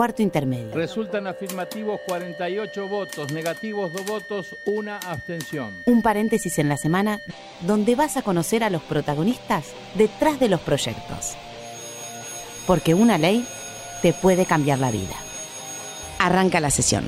cuarto intermedio. Resultan afirmativos 48 votos, negativos 2 votos, una abstención. Un paréntesis en la semana donde vas a conocer a los protagonistas detrás de los proyectos. Porque una ley te puede cambiar la vida. Arranca la sesión.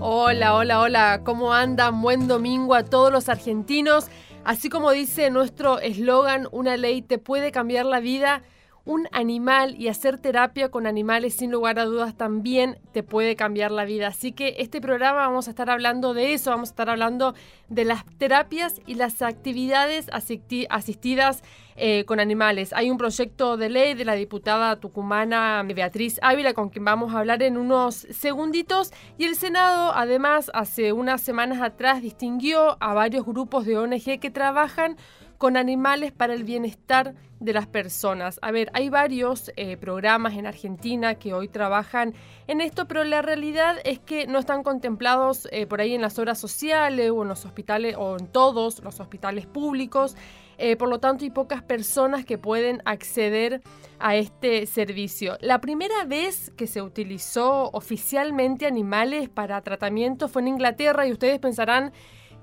Hola, hola, hola, ¿cómo andan? Buen domingo a todos los argentinos. Así como dice nuestro eslogan, una ley te puede cambiar la vida, un animal y hacer terapia con animales sin lugar a dudas también te puede cambiar la vida. Así que este programa vamos a estar hablando de eso, vamos a estar hablando de las terapias y las actividades asistidas eh, con animales. Hay un proyecto de ley de la diputada tucumana Beatriz Ávila con quien vamos a hablar en unos segunditos y el Senado además hace unas semanas atrás distinguió a varios grupos de ONG que trabajan con animales para el bienestar de las personas. A ver, hay varios eh, programas en Argentina que hoy trabajan en esto, pero la realidad es que no están contemplados eh, por ahí en las obras sociales o en los hospitales o en todos los hospitales públicos. Eh, por lo tanto, hay pocas personas que pueden acceder a este servicio. La primera vez que se utilizó oficialmente animales para tratamiento fue en Inglaterra y ustedes pensarán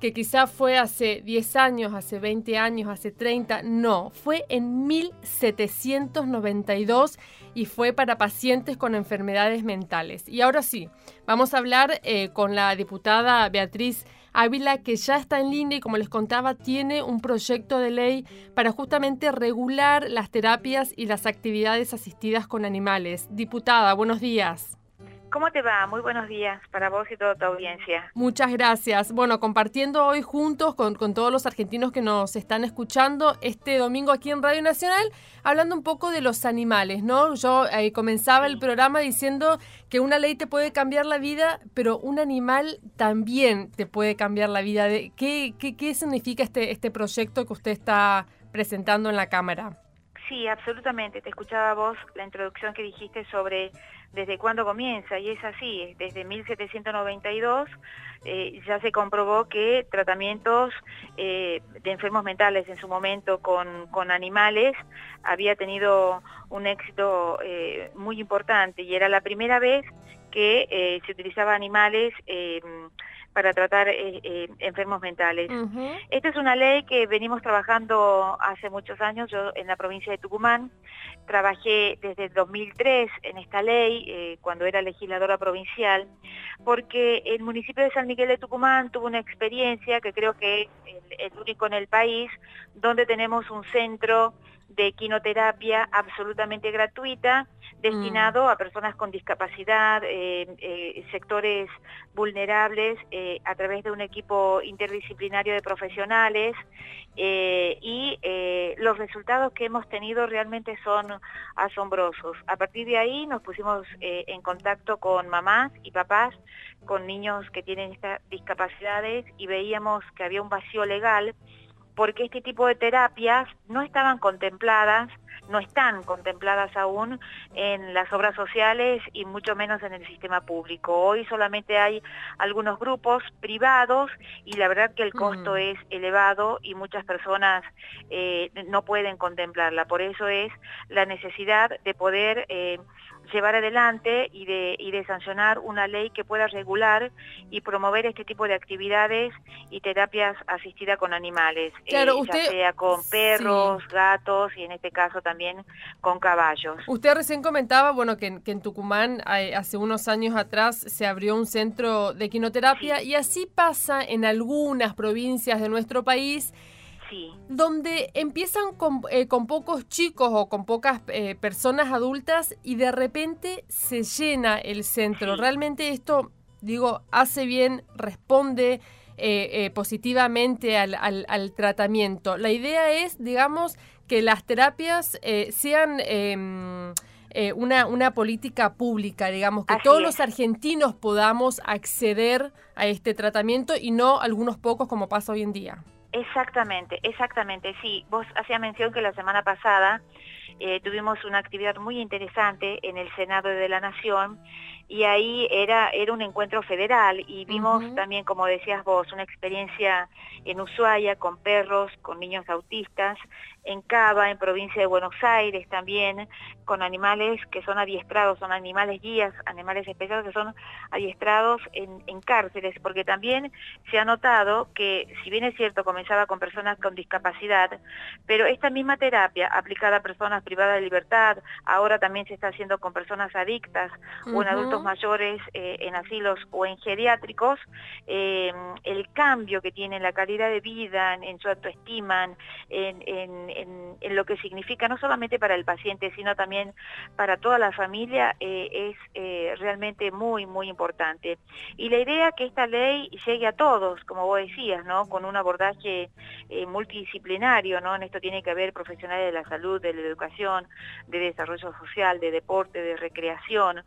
que quizá fue hace 10 años, hace 20 años, hace 30, no, fue en 1792 y fue para pacientes con enfermedades mentales. Y ahora sí, vamos a hablar eh, con la diputada Beatriz Ávila, que ya está en línea y como les contaba, tiene un proyecto de ley para justamente regular las terapias y las actividades asistidas con animales. Diputada, buenos días. ¿Cómo te va? Muy buenos días para vos y toda tu audiencia. Muchas gracias. Bueno, compartiendo hoy juntos con, todos los argentinos que nos están escuchando este domingo aquí en Radio Nacional, hablando un poco de los animales, ¿no? Yo eh, comenzaba el programa diciendo que una ley te puede cambiar la vida, pero un animal también te puede cambiar la vida. ¿Qué, qué, qué significa este, este proyecto que usted está presentando en la Cámara? Sí, absolutamente. Te escuchaba vos la introducción que dijiste sobre desde cuándo comienza, y es así, desde 1792 eh, ya se comprobó que tratamientos eh, de enfermos mentales en su momento con, con animales había tenido un éxito eh, muy importante y era la primera vez que se utilizaba animales para tratar eh, eh, enfermos mentales. Esta es una ley que venimos trabajando hace muchos años, yo en la provincia de Tucumán, trabajé desde el 2003 en esta ley, eh, cuando era legisladora provincial, porque el municipio de San Miguel de Tucumán tuvo una experiencia que creo que es el único en el país, donde tenemos un centro de quinoterapia absolutamente gratuita, destinado mm. a personas con discapacidad, eh, eh, sectores vulnerables, eh, a través de un equipo interdisciplinario de profesionales y los resultados que hemos tenido realmente son asombrosos. A partir de ahí nos pusimos en contacto con mamás y papás con niños que tienen estas discapacidades y veíamos que había un vacío legal porque este tipo de terapias no estaban contempladas, no están contempladas aún en las obras sociales y mucho menos en el sistema público. Hoy solamente hay algunos grupos privados y la verdad que el costo mm. es elevado y muchas personas eh, no pueden contemplarla. Por eso es la necesidad de poder... Eh, llevar adelante y de, y de sancionar una ley que pueda regular y promover este tipo de actividades y terapias asistidas con animales, eh, ya sea con perros, gatos y en este caso también con caballos. Usted recién comentaba, bueno, que, en Tucumán hace unos años atrás se abrió un centro de quinoterapia y así pasa en algunas provincias de nuestro país donde empiezan eh, con, pocos chicos o con pocas eh, personas adultas y de repente se llena el centro. Realmente esto, digo, hace bien, responde eh, positivamente al, tratamiento. La idea es, digamos, que las terapias sean... Em, una, una, política pública, digamos, que todos los argentinos podamos acceder a este tratamiento y no algunos pocos como pasa hoy en día. Exactamente, exactamente, sí. Vos hacía mención que la semana pasada eh, tuvimos una actividad muy interesante en el Senado de la Nación y ahí era, era un encuentro federal y vimos también, como decías vos, una experiencia en Ushuaia con perros, con niños autistas, en Cava, en provincia de Buenos Aires también, con animales que son adiestrados, son animales guías, animales especiales que son adiestrados en, en, cárceles, porque también se ha notado que, si bien es cierto, comenzaba con personas con discapacidad, pero esta misma terapia aplicada a personas privadas de libertad, ahora también se está haciendo con personas adictas o en adultos mayores, eh, en asilos o en geriátricos, eh, el cambio que tiene en la calidad de vida, en, su autoestima, en, en, lo que significa no solamente para el paciente, sino también para toda la familia, eh, es realmente muy, muy importante. Y la idea que esta ley llegue a todos, como vos decías, ¿no? con un abordaje multidisciplinario, ¿no? en esto tiene que haber profesionales de la salud, de la educación, de desarrollo social, de deporte, de recreación,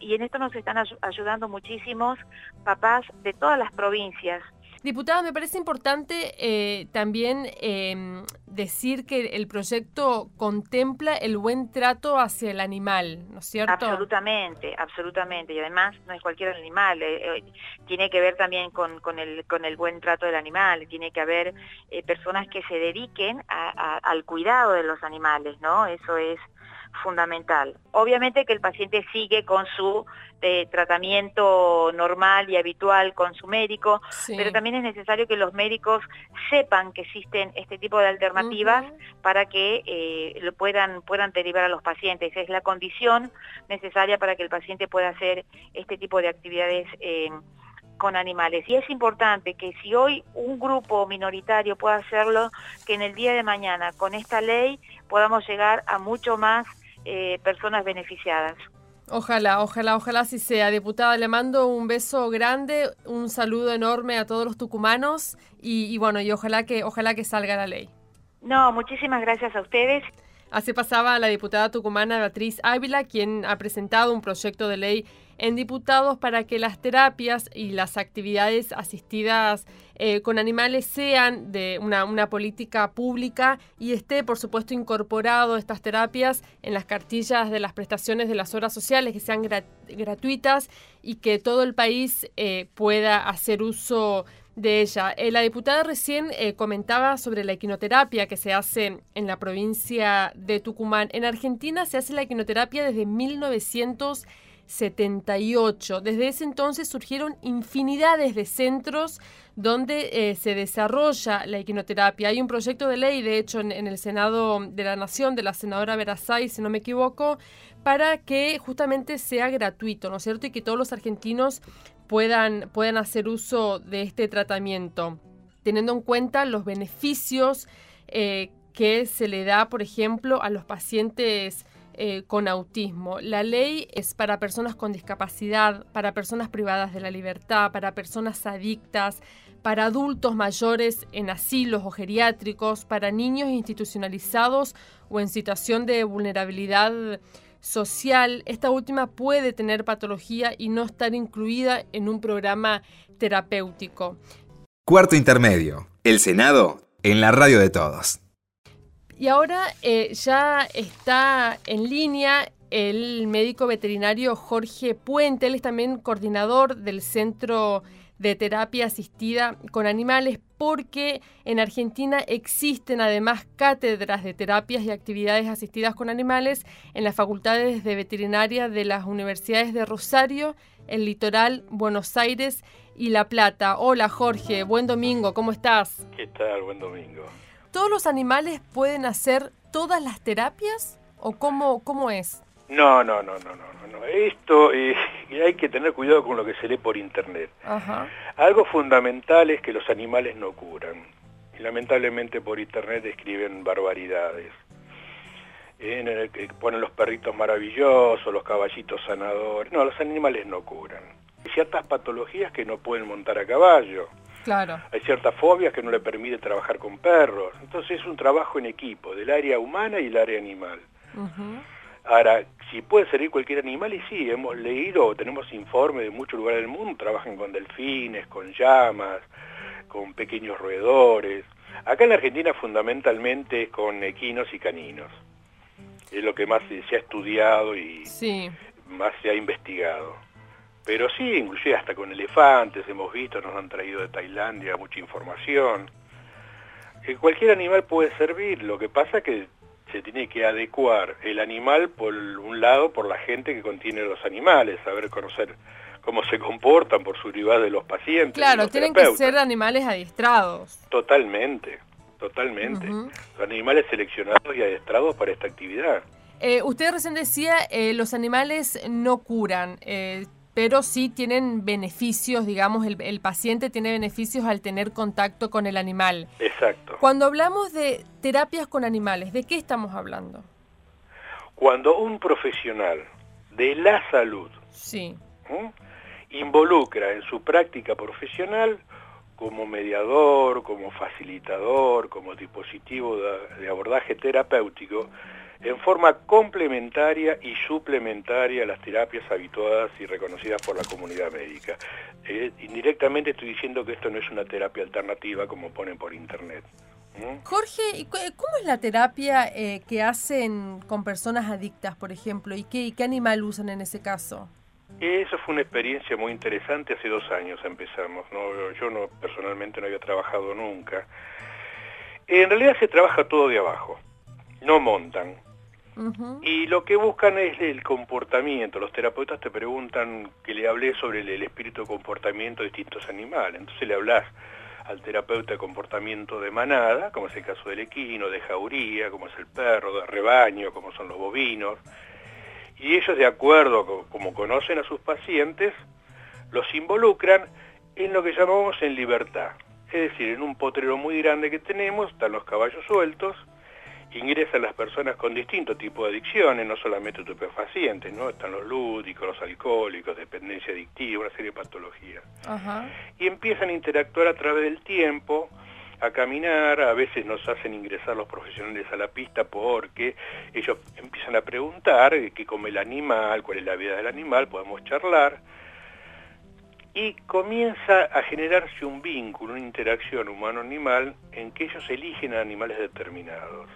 y en esto nos están ayudando muchísimos papás de todas las provincias. Diputada, me parece importante eh, también em, decir que el proyecto contempla el buen trato hacia el animal, ¿no es cierto? Absolutamente, absolutamente. Y además no es cualquier animal, eh, eh, tiene que ver también con, con, el, con el buen trato del animal, tiene que haber personas que se dediquen al cuidado de los animales, ¿no? Eso es fundamental. Obviamente que el paciente sigue con su eh, tratamiento normal y habitual con su médico, pero también es necesario que los médicos sepan que existen este tipo de alternativas para que eh, lo puedan, puedan derivar a los pacientes. Es la condición necesaria para que el paciente pueda hacer este tipo de actividades eh, con animales. Y es importante que si hoy un grupo minoritario puede hacerlo, que en el día de mañana con esta ley podamos llegar a mucho más eh, personas beneficiadas. Ojalá, ojalá, ojalá si sea. Diputada, le mando un beso grande, un saludo enorme a todos los tucumanos y, bueno, y ojalá que, ojalá que salga la ley. No, muchísimas gracias a ustedes. Así pasaba la diputada tucumana Beatriz Ávila, quien ha presentado un proyecto de ley en diputados para que las terapias y las actividades asistidas eh, con animales sean de una, política pública y esté, por supuesto, incorporado estas terapias en las cartillas de las prestaciones de las horas sociales, que sean gratuitas y que todo el país eh, pueda hacer uso de ella. Eh, la diputada recién comentaba sobre la equinoterapia que se hace en la provincia de Tucumán. En Argentina se hace la equinoterapia desde 1900 78. Desde ese entonces surgieron infinidades de centros donde eh, se desarrolla la equinoterapia. Hay un proyecto de ley, de hecho, en, el Senado de la Nación, de la senadora Verazay, si no me equivoco, para que justamente sea gratuito, ¿no es cierto? Y que todos los argentinos puedan, puedan hacer uso de este tratamiento, teniendo en cuenta los beneficios eh, que se le da, por ejemplo, a los pacientes eh, con autismo. La ley es para personas con discapacidad, para personas privadas de la libertad, para personas adictas, para adultos mayores en asilos o geriátricos, para niños institucionalizados o en situación de vulnerabilidad social. Esta última puede tener patología y no estar incluida en un programa terapéutico. Cuarto intermedio. El Senado en la radio de todos. Y ahora eh, ya está en línea el médico veterinario Jorge Puente, él es también coordinador del Centro de Terapia Asistida con Animales, porque en Argentina existen además cátedras de terapias y actividades asistidas con animales en las facultades de veterinaria de las universidades de Rosario, el Litoral, Buenos Aires y La Plata. Hola Jorge, buen domingo, ¿cómo estás? ¿Qué tal? Buen domingo. ¿Todos los animales pueden hacer todas las terapias o cómo, cómo es? No, no, no, no, no, no. Esto eh, hay que tener cuidado con lo que se lee por internet. Algo fundamental es que los animales no curan. Y lamentablemente por internet escriben barbaridades. En el que ponen los perritos maravillosos, los caballitos sanadores. No, los animales no curan. Hay ciertas patologías que no pueden montar a caballo. Claro. Hay ciertas fobias que no le permiten trabajar con perros. Entonces es un trabajo en equipo, del área humana y el área animal. Ahora, si puede servir cualquier animal, y sí, hemos leído, tenemos informes de muchos lugares del mundo, trabajan con delfines, con llamas, con pequeños roedores. Acá en la Argentina fundamentalmente con equinos y caninos. Es lo que más se ha estudiado y más se ha investigado. Pero sí, inclusive hasta con elefantes hemos visto, nos han traído de Tailandia mucha información. Eh, cualquier animal puede servir, lo que pasa es que se tiene que adecuar el animal por un lado por la gente que contiene los animales, saber conocer cómo se comportan por seguridad de los pacientes. Claro, tienen que ser animales adiestrados. Totalmente, totalmente. animales seleccionados y adiestrados para esta actividad. Eh, usted recién decía, eh, los animales no curan, eh, pero sí tienen beneficios, digamos, el, el, paciente tiene beneficios al tener contacto con el animal. Exacto. Cuando hablamos de terapias con animales, ¿de qué estamos hablando? Cuando un profesional de la salud sí. involucra en su práctica profesional como mediador, como facilitador, como dispositivo de abordaje terapéutico, en forma complementaria y suplementaria a las terapias habituadas y reconocidas por la comunidad médica. Eh, indirectamente estoy diciendo que esto no es una terapia alternativa como ponen por internet. Jorge, ¿cómo es la terapia eh, que hacen con personas adictas, por ejemplo? ¿Y qué, qué animal usan en ese caso? Eso fue una experiencia muy interesante, hace dos años empezamos, yo no personalmente no había trabajado nunca. En realidad se trabaja todo de abajo, no montan, y lo que buscan es el comportamiento. Los terapeutas te preguntan que le hablé sobre el, espíritu de comportamiento de distintos animales. Entonces le hablas al terapeuta de comportamiento de manada, como es el caso del equino, de jauría, como es el perro, de rebaño, como son los bovinos. Y ellos, de acuerdo como conocen a sus pacientes, los involucran en lo que llamamos en libertad. Es decir, en un potrero muy grande que tenemos, están los caballos sueltos, ingresan las personas con distintos tipos de adicciones, no solamente estupefacientes, ¿no? Están los lúdicos, los alcohólicos, dependencia adictiva, una serie de patologías. Y empiezan a interactuar a través del tiempo, a caminar, a veces nos hacen ingresar los profesionales a la pista porque ellos empiezan a preguntar qué come el animal, cuál es la vida del animal, podemos charlar, y comienza a generarse un vínculo, una interacción humano-animal en que ellos eligen a animales determinados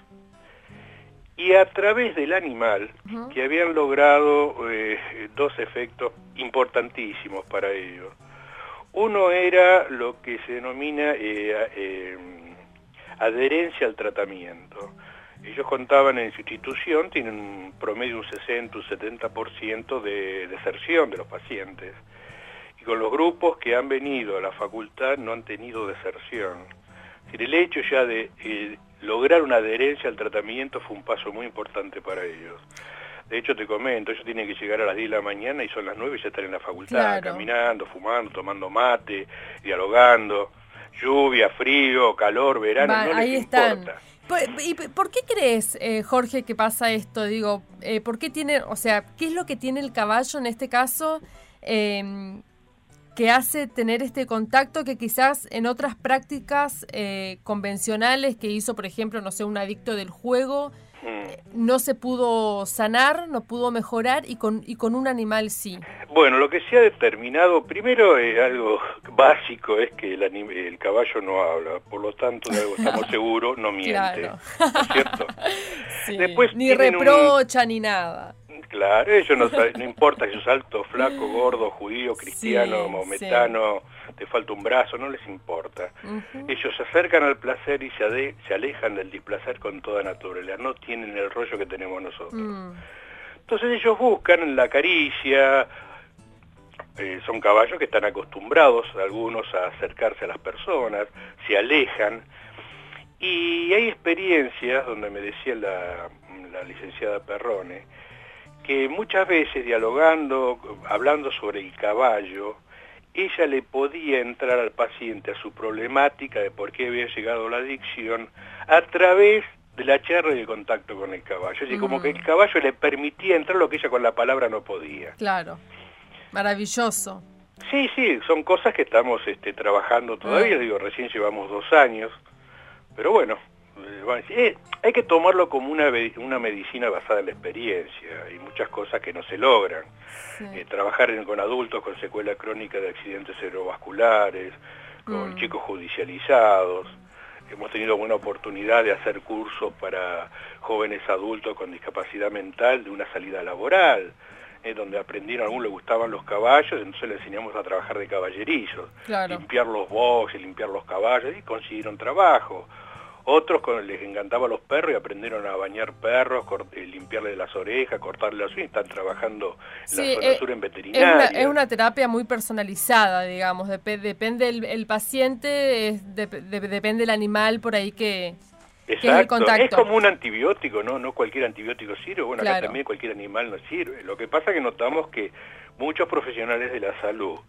y a través del animal, que habían logrado eh, dos efectos importantísimos para ellos. Uno era lo que se denomina eh, eh, adherencia al tratamiento. Ellos contaban en su institución, tienen un promedio un 60, un 70% de deserción de los pacientes. Y con los grupos que han venido a la facultad no han tenido deserción. El hecho ya de lograr una adherencia al tratamiento fue un paso muy importante para ellos. De hecho, te comento, ellos tienen que llegar a las 10 de la mañana y son las 9 y ya están en la facultad, caminando, fumando, tomando mate, dialogando. Lluvia, frío, calor, verano, no ahí les están. importa. ¿Y por qué crees, eh, Jorge, que pasa esto? Digo, eh, ¿por qué tiene, o sea, qué es lo que tiene el caballo en este caso eh, que hace tener este contacto que quizás en otras prácticas eh, convencionales que hizo, por ejemplo, no sé, un adicto del juego, mm. no se pudo sanar, no pudo mejorar y con, y con un animal sí. Bueno, lo que se ha determinado, primero es algo básico, es que el, el caballo no habla, por lo tanto de algo estamos seguros, no miente, ¿no es cierto? Después ni reprocha ni nada. Claro, ellos no, no importa si sos alto, flaco, gordo, judío, cristiano, mometano, te falta un brazo, no les importa. Ellos se acercan al placer y se, se alejan del displacer con toda naturaleza, no tienen el rollo que tenemos nosotros. Mm. Entonces ellos buscan la caricia, eh, son caballos que están acostumbrados, algunos, a acercarse a las personas, se alejan, y hay experiencias donde me decía la, la licenciada Perrone, que muchas veces dialogando, hablando sobre el caballo, ella le podía entrar al paciente a su problemática de por qué había llegado la adicción a través de la charla y el contacto con el caballo. Es decir, como que el caballo le permitía entrar lo que ella con la palabra no podía. Claro, maravilloso. Sí, sí, son cosas que estamos este, trabajando todavía, ah. digo, recién llevamos dos años, pero bueno, eh, hay que tomarlo como una, una medicina basada en la experiencia. Hay muchas cosas que no se logran. Eh, trabajar con adultos con secuela crónica de accidentes cerebrovasculares, con mm. chicos judicializados. Hemos tenido buena oportunidad de hacer cursos para jóvenes adultos con discapacidad mental de una salida laboral. eh, donde aprendieron, a algunos le gustaban los caballos, entonces le enseñamos a trabajar de caballerizos, limpiar los boxes, limpiar los caballos, y consiguieron trabajo. Otros les encantaban los perros y aprendieron a bañar perros, eh, limpiarle las orejas, cortarle las uñas, están trabajando en la zona eh, sur en veterinaria. Es una, es una, terapia muy personalizada, digamos, depende el, paciente, depende el animal por ahí que, Exacto. es, como un antibiótico, ¿no? No cualquier antibiótico sirve, bueno, acá también cualquier animal no sirve. Lo que pasa es que notamos que muchos profesionales de la salud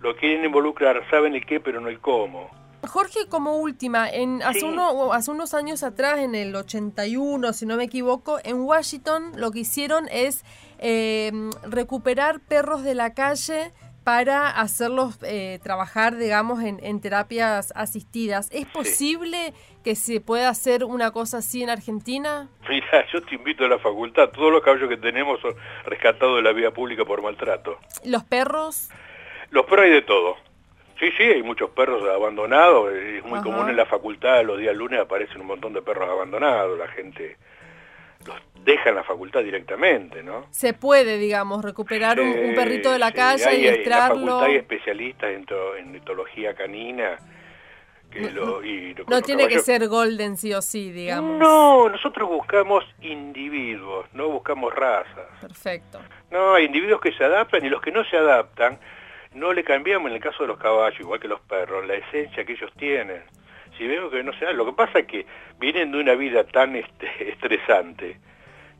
lo quieren involucrar, saben el qué, pero no el cómo. Jorge, como última, en, hace, uno, hace unos años atrás, en el 81, si no me equivoco, en Washington lo que hicieron es eh, recuperar perros de la calle para hacerlos eh, trabajar, digamos, en, terapias asistidas. ¿Es posible que se pueda hacer una cosa así en Argentina? Mira, yo te invito a la facultad. Todos los caballos que tenemos son rescatados de la vía pública por maltrato. ¿Los perros? Los perros hay de todo. Sí, sí, hay muchos perros abandonados, es muy común en la facultad, los días lunes aparecen un montón de perros abandonados, la gente los deja en la facultad directamente, ¿no? Se puede, digamos, recuperar un, perrito de la calle y extraerlo. En la facultad hay especialistas en, etología canina. Que lo, y no tiene que ser golden sí o sí, digamos. No, nosotros buscamos individuos, no buscamos razas. Perfecto. No, hay individuos que se adaptan y los que no se adaptan no le cambiamos en el caso de los caballos, igual que los perros, la esencia que ellos tienen. Si vemos que no se da, lo que pasa es que vienen de una vida tan este, estresante,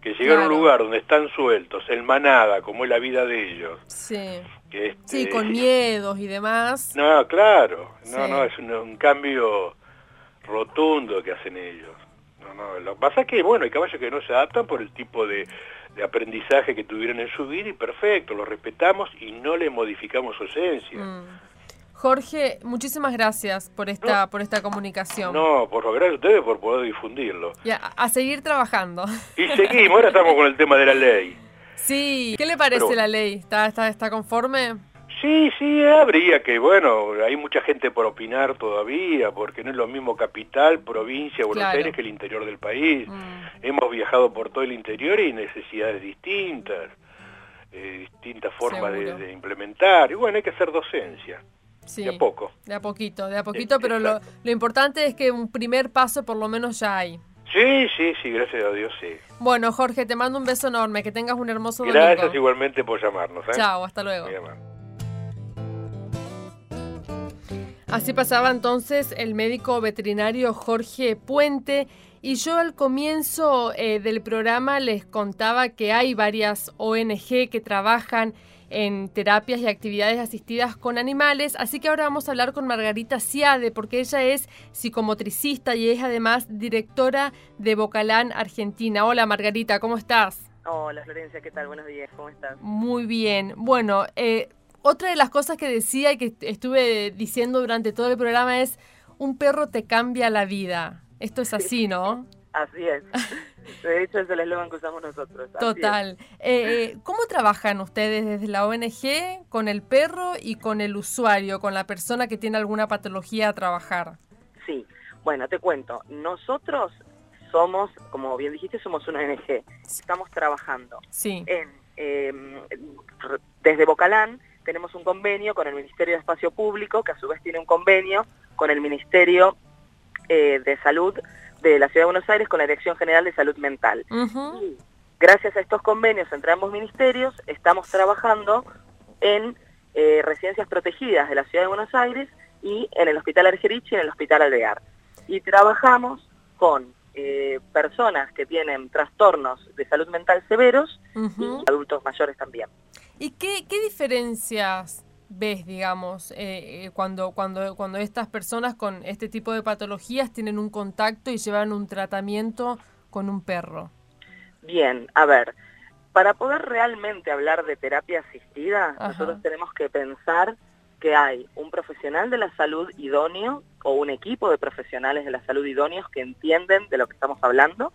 que llegar a un lugar donde están sueltos, en manada, como es la vida de ellos. Sí. sí, con miedos y demás. No, claro. No, no, es un, cambio rotundo que hacen ellos. No, no, lo que pasa es que, bueno, hay caballos que no se adaptan por el tipo de, de aprendizaje que tuvieron en su vida y perfecto, lo respetamos y no le modificamos su esencia. Mm. Jorge, muchísimas gracias por esta, por esta comunicación. No, por lo gracias a ustedes por poder difundirlo. Ya, a, seguir trabajando. Y seguimos, ahora estamos con el tema de la ley. Sí, ¿qué le parece la ley? ¿Está, está, está conforme? Sí, sí, habría que, bueno, hay mucha gente por opinar todavía, porque no es lo mismo capital, provincia, Buenos Aires que el interior del país. Mm. Hemos viajado por todo el interior y necesidades distintas, eh, distintas formas de, implementar. Y bueno, hay que hacer docencia. Sí, de a poco. De a poquito, de a poquito, pero lo, lo importante es que un primer paso por lo menos ya hay. Sí, sí, sí, gracias a Dios, sí. Bueno, Jorge, te mando un beso enorme, que tengas un hermoso domingo. Gracias igualmente por llamarnos. ¿eh? Chao, hasta luego. Así pasaba entonces el médico veterinario Jorge Puente y yo al comienzo eh, del programa les contaba que hay varias ONG que trabajan en terapias y actividades asistidas con animales, así que ahora vamos a hablar con Margarita Ciade, porque ella es psicomotricista y es además directora de Bocalán, Argentina. Hola Margarita, ¿cómo estás? Hola Florencia, ¿qué tal? Buenos días, ¿cómo estás? Muy bien. Bueno, eh, otra de las cosas que decía y que estuve diciendo durante todo el programa es, un perro te cambia la vida. Esto es así, ¿no? Así es. De hecho, es el eslogan que usamos nosotros. Total. Eh, eh, ¿Cómo trabajan ustedes desde la ONG con el perro y con el usuario, con la persona que tiene alguna patología a trabajar? Sí, bueno, te cuento. Nosotros somos, como bien dijiste, somos una ONG. Estamos trabajando sí. en, em, desde Bocalán tenemos un convenio con el Ministerio de Espacio Público, que a su vez tiene un convenio con el Ministerio eh, de Salud de la Ciudad de Buenos Aires, con la Dirección General de Salud Mental. y gracias a estos convenios entre ambos ministerios, estamos trabajando en eh, residencias protegidas de la Ciudad de Buenos Aires y en el Hospital Argerich y en el Hospital Alvear. Y trabajamos con eh, personas que tienen trastornos de salud mental severos y adultos mayores también. ¿Y qué, qué diferencias ves, digamos, eh, eh, cuando, cuando, cuando estas personas con este tipo de patologías tienen un contacto y llevan un tratamiento con un perro? Bien, a ver, para poder realmente hablar de terapia asistida, nosotros tenemos que pensar que hay un profesional de la salud idóneo o un equipo de profesionales de la salud idóneos que entienden de lo que estamos hablando,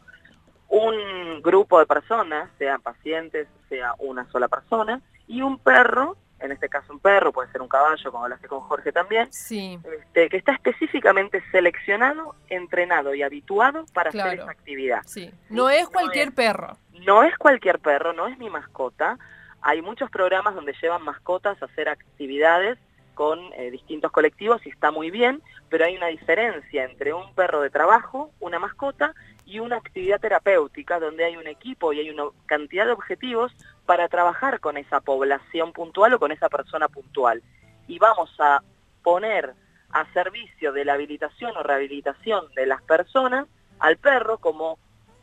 un grupo de personas, sean pacientes, sea una sola persona, y un perro, en este caso un perro, puede ser un caballo, como hablaste con Jorge también, sí. este, que está específicamente seleccionado, entrenado y habituado para hacer esa actividad. Sí. No es cualquier perro. No es cualquier perro, no es mi mascota. hay muchos programas donde llevan mascotas a hacer actividades con eh, distintos colectivos y está muy bien, pero hay una diferencia entre un perro de trabajo, una mascota, y una actividad terapéutica donde hay un equipo y hay una cantidad de objetivos para trabajar con esa población puntual o con esa persona puntual. Y vamos a poner a servicio de la habilitación o rehabilitación de las personas al perro como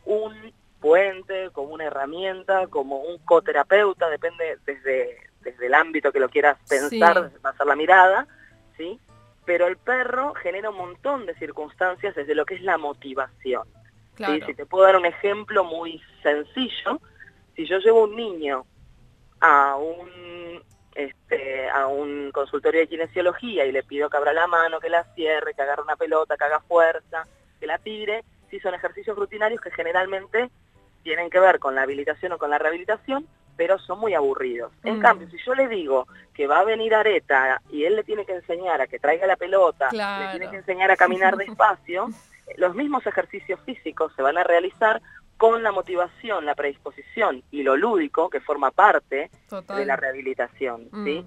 un puente, como una herramienta, como un coterapeuta, depende desde desde el ámbito que lo quieras pensar, a ser la mirada, ¿sí? Pero el perro genera un montón de circunstancias desde lo que es la motivación. Si te puedo dar un ejemplo muy sencillo, si yo llevo un niño a un este, a un consultorio de kinesiología y le pido que abra la mano, que la cierre, que agarre una pelota, que haga fuerza, que la tire, si son ejercicios rutinarios que generalmente tienen que ver con la habilitación o con la rehabilitación, pero son muy aburridos. En mm. cambio, si yo le digo que va a venir Areta y él le tiene que enseñar a que traiga la pelota, le tiene que enseñar a caminar despacio, los mismos ejercicios físicos se van a realizar con la motivación, la predisposición y lo lúdico que forma parte de la rehabilitación. ¿sí? Mm.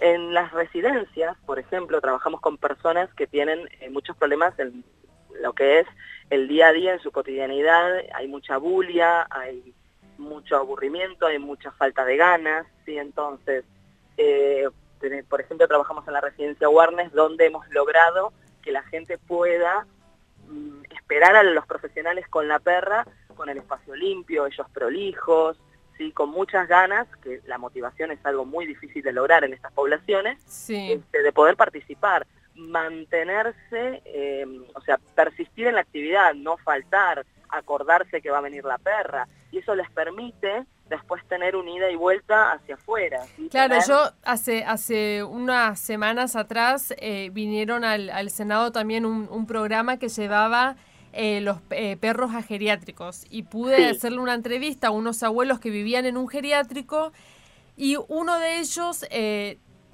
En las residencias, por ejemplo, trabajamos con personas que tienen eh, muchos problemas en lo que es el día a día, en su cotidianidad, hay mucha bulia, hay mucho aburrimiento, hay mucha falta de ganas, ¿sí? Entonces, eh, por ejemplo, trabajamos en la residencia Warnes, donde hemos logrado que la gente pueda esperar a los profesionales con la perra, con el espacio limpio, ellos prolijos, ¿sí? con muchas ganas, que la motivación es algo muy difícil de lograr en estas poblaciones, este, de poder participar, mantenerse, eh, o sea, persistir en la actividad, no faltar, acordarse que va a venir la perra, y eso les permite después tener un ida y vuelta hacia afuera. Claro, yo hace, hace unas semanas atrás eh, vinieron al, al, Senado también un, un programa que llevaba eh, los eh, perros a geriátricos y pude hacerle una entrevista a unos abuelos que vivían en un geriátrico y uno de ellos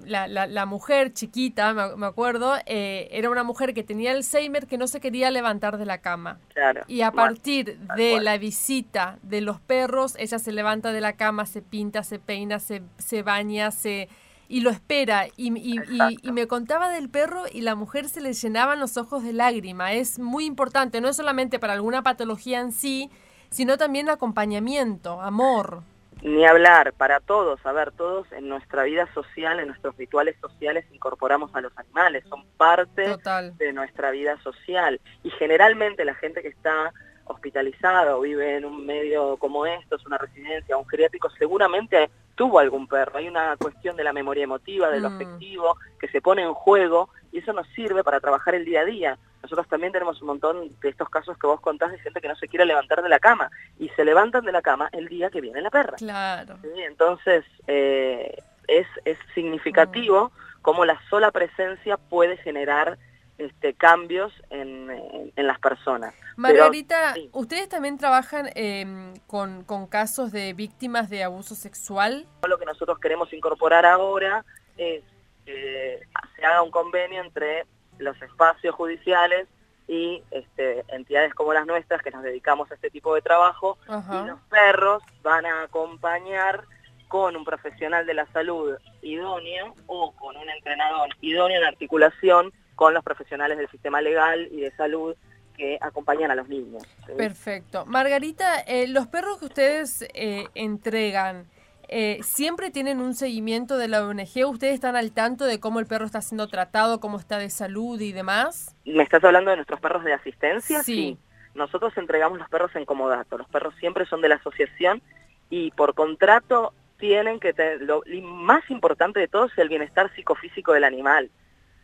la, la, mujer chiquita, me, acuerdo, eh, era una mujer que tenía Alzheimer que no se quería levantar de la cama. Y a partir de la visita de los perros, ella se levanta de la cama, se pinta, se peina, se, se baña, se y lo espera. Y, y, y, me contaba del perro y la mujer se le llenaban los ojos de lágrima. Es muy importante, no es solamente para alguna patología en sí, sino también acompañamiento, amor. Ni hablar, para todos, a ver, todos en nuestra vida social, en nuestros rituales sociales incorporamos a los animales, son parte de nuestra vida social. Y generalmente la gente que está hospitalizada o vive en un medio como estos, una residencia, un geriátrico, seguramente tuvo algún perro. Hay una cuestión de la memoria emotiva, de lo mm. afectivo, que se pone en juego y eso nos sirve para trabajar el día a día. Nosotros también tenemos un montón de estos casos que vos contás de gente que no se quiere levantar de la cama y se levantan de la cama el día que viene la perra. Claro. Entonces, eh, es, es significativo mm. cómo la sola presencia puede generar este, cambios en, las personas. Margarita, ¿ustedes también trabajan em, con, con, casos de víctimas de abuso sexual? Lo que nosotros queremos incorporar ahora es que se haga un convenio entre los espacios judiciales y este, entidades como las nuestras que nos dedicamos a este tipo de trabajo y los perros van a acompañar con un profesional de la salud idóneo o con un entrenador idóneo en articulación con los profesionales del sistema legal y de salud que acompañan a los niños. Perfecto. Margarita, eh, los perros que ustedes eh, entregan, eh, ¿siempre tienen un seguimiento de la ONG? ¿Ustedes están al tanto de cómo el perro está siendo tratado, cómo está de salud y demás? ¿Me estás hablando de nuestros perros de asistencia? Sí. Nosotros entregamos los perros en comodato. Los perros siempre son de la asociación y por contrato tienen que tener, lo más importante de todo es el bienestar psicofísico del animal.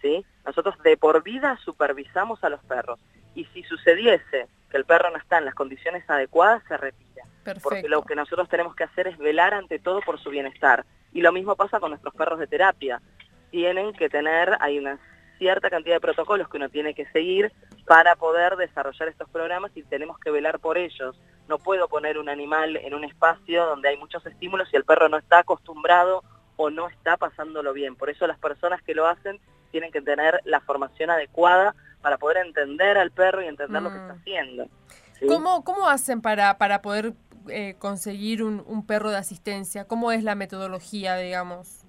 ¿sí? Nosotros de por vida supervisamos a los perros y si sucediese que el perro no está en las condiciones adecuadas, se retira. Porque lo que nosotros tenemos que hacer es velar ante todo por su bienestar. Y lo mismo pasa con nuestros perros de terapia. Tienen que tener, hay una cierta cantidad de protocolos que uno tiene que seguir para poder desarrollar estos programas y tenemos que velar por ellos. No puedo poner un animal en un espacio donde hay muchos estímulos y el perro no está acostumbrado o no está pasándolo bien. Por eso las personas que lo hacen tienen que tener la formación adecuada para poder entender al perro y entender lo que está mm. ¿Cómo, ¿Cómo hacen para, para poder eh, conseguir un, un perro de asistencia? ¿Cómo es la metodología, digamos?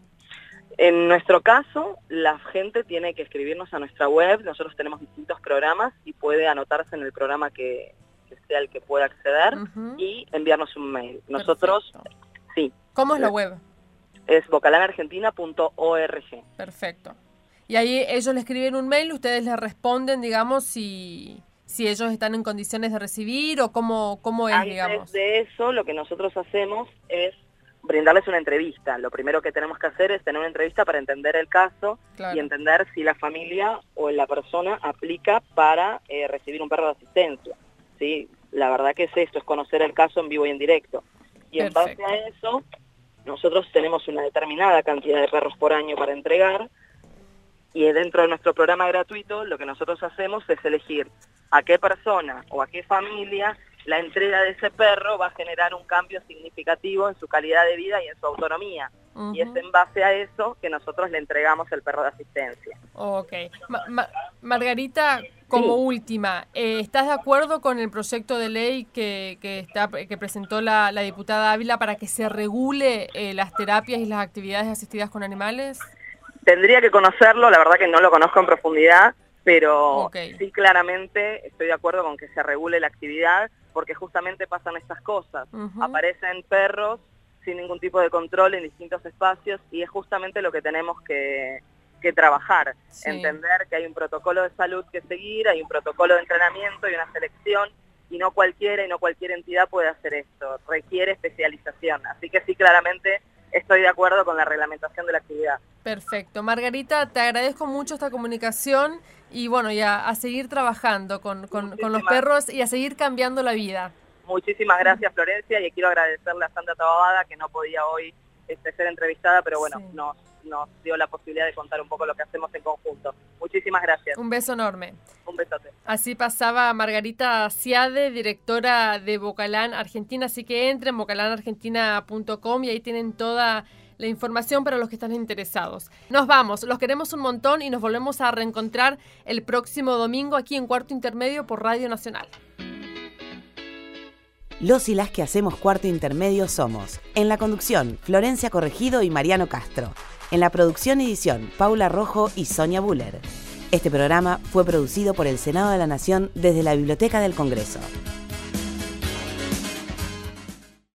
En nuestro caso, la gente tiene que escribirnos a nuestra web, nosotros tenemos distintos programas y puede anotarse en el programa que, sea el que pueda acceder y enviarnos un mail. Nosotros, sí. ¿Cómo es la web? Es bocalanargentina.org. Perfecto. Y ahí ellos le escriben un mail, ustedes le responden, digamos, si, si ellos están en condiciones de recibir o cómo, cómo es, Antes digamos. de eso, lo que nosotros hacemos es brindarles una entrevista. Lo primero que tenemos que hacer es tener una entrevista para entender el caso y entender si la familia o la persona aplica para eh, recibir un perro de asistencia. ¿sí? La verdad que es esto, es conocer el caso en vivo y en directo. Y en base a eso, nosotros tenemos una determinada cantidad de perros por año para entregar y dentro de nuestro programa gratuito lo que nosotros hacemos es elegir a qué persona o a qué familia la entrega de ese perro va a generar un cambio significativo en su calidad de vida y en su autonomía. Y es en base a eso que nosotros le entregamos el perro de asistencia. Ok. Margarita, como última, eh, ¿estás de acuerdo con el proyecto de ley que, que, está, que presentó la, diputada Ávila para que se regule eh, las terapias y las actividades asistidas con animales? Tendría que conocerlo, la verdad que no lo conozco en profundidad, pero sí claramente estoy de acuerdo con que se regule la actividad porque justamente pasan estas cosas. Aparecen perros sin ningún tipo de control en distintos espacios y es justamente lo que tenemos que, trabajar, entender que hay un protocolo de salud que seguir, hay un protocolo de entrenamiento y una selección y no cualquiera y no cualquier entidad puede hacer esto, requiere especialización. Así que sí, claramente estoy de acuerdo con la reglamentación de la actividad. Perfecto. Margarita, te agradezco mucho esta comunicación y bueno, ya a seguir trabajando con, con, los perros y a seguir cambiando la vida. Muchísimas gracias Florencia y quiero agradecerle a Sandra Tababada que no podía hoy este, ser entrevistada, pero bueno, nos, nos dio la posibilidad de contar un poco lo que hacemos en conjunto. Muchísimas gracias. Un beso enorme. Un besote. Así pasaba Margarita Ciade, directora de Bocalán Argentina, así que entren en bocalanargentina.com y ahí tienen toda la información para los que están interesados. Nos vamos, los queremos un montón y nos volvemos a reencontrar el próximo domingo aquí en Cuarto Intermedio por Radio Nacional. Los y las que hacemos Cuarto Intermedio somos, en la conducción, Florencia Corregido y Mariano Castro. En la producción y edición, Paula Rojo y Sonia Buller. Este programa fue producido por el Senado de la Nación desde la Biblioteca del Congreso.